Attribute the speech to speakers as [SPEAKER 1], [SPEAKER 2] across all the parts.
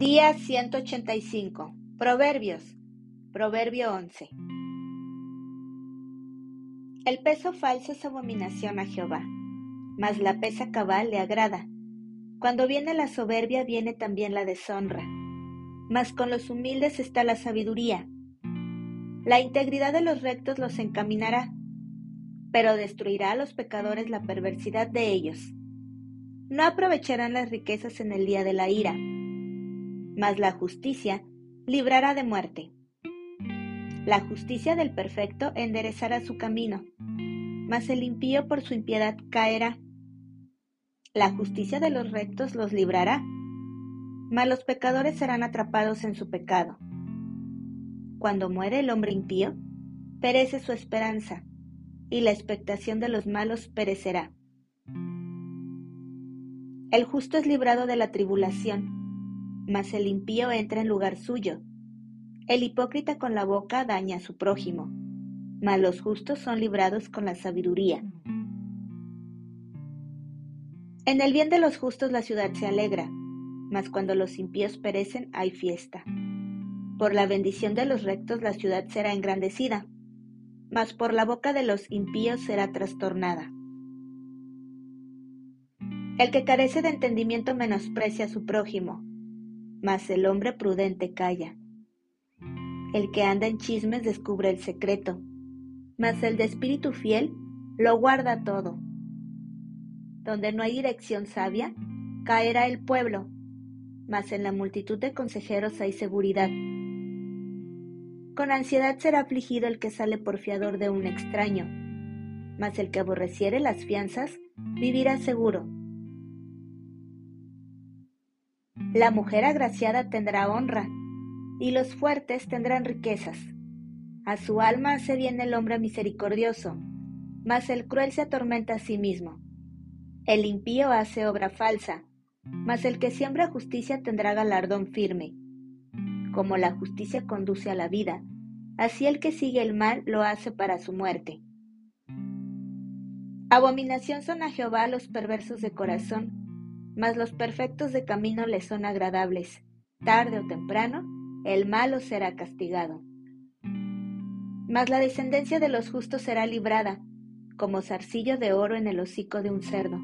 [SPEAKER 1] Día 185. Proverbios. Proverbio 11. El peso falso es abominación a Jehová, mas la pesa cabal le agrada. Cuando viene la soberbia viene también la deshonra, mas con los humildes está la sabiduría. La integridad de los rectos los encaminará, pero destruirá a los pecadores la perversidad de ellos. No aprovecharán las riquezas en el día de la ira mas la justicia librará de muerte. La justicia del perfecto enderezará su camino, mas el impío por su impiedad caerá. La justicia de los rectos los librará, mas los pecadores serán atrapados en su pecado. Cuando muere el hombre impío, perece su esperanza, y la expectación de los malos perecerá. El justo es librado de la tribulación, mas el impío entra en lugar suyo. El hipócrita con la boca daña a su prójimo, mas los justos son librados con la sabiduría. En el bien de los justos la ciudad se alegra, mas cuando los impíos perecen hay fiesta. Por la bendición de los rectos la ciudad será engrandecida, mas por la boca de los impíos será trastornada. El que carece de entendimiento menosprecia a su prójimo, mas el hombre prudente calla. El que anda en chismes descubre el secreto, mas el de espíritu fiel lo guarda todo. Donde no hay dirección sabia, caerá el pueblo, mas en la multitud de consejeros hay seguridad. Con ansiedad será afligido el que sale por fiador de un extraño, mas el que aborreciere las fianzas vivirá seguro. La mujer agraciada tendrá honra, y los fuertes tendrán riquezas. A su alma hace bien el hombre misericordioso, mas el cruel se atormenta a sí mismo. El impío hace obra falsa, mas el que siembra justicia tendrá galardón firme. Como la justicia conduce a la vida, así el que sigue el mal lo hace para su muerte. Abominación son a Jehová los perversos de corazón, mas los perfectos de camino les son agradables. Tarde o temprano, el malo será castigado. Mas la descendencia de los justos será librada, como zarcillo de oro en el hocico de un cerdo.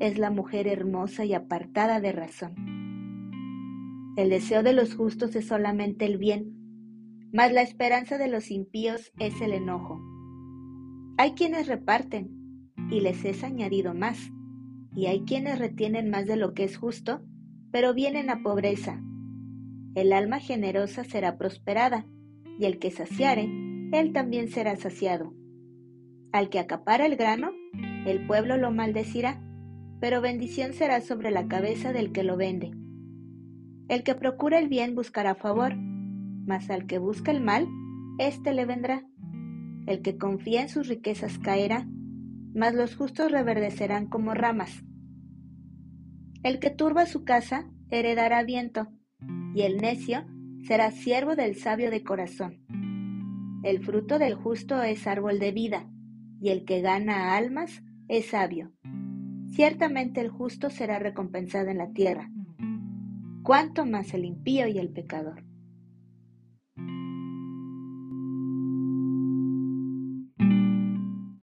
[SPEAKER 1] Es la mujer hermosa y apartada de razón. El deseo de los justos es solamente el bien, mas la esperanza de los impíos es el enojo. Hay quienes reparten, y les es añadido más y hay quienes retienen más de lo que es justo, pero vienen a pobreza. El alma generosa será prosperada, y el que saciare, él también será saciado. Al que acapara el grano, el pueblo lo maldecirá, pero bendición será sobre la cabeza del que lo vende. El que procura el bien buscará favor, mas al que busca el mal, éste le vendrá. El que confía en sus riquezas caerá, mas los justos reverdecerán como ramas. El que turba su casa heredará viento, y el necio será siervo del sabio de corazón. El fruto del justo es árbol de vida, y el que gana almas es sabio. Ciertamente el justo será recompensado en la tierra. ¿Cuánto más el impío y el pecador?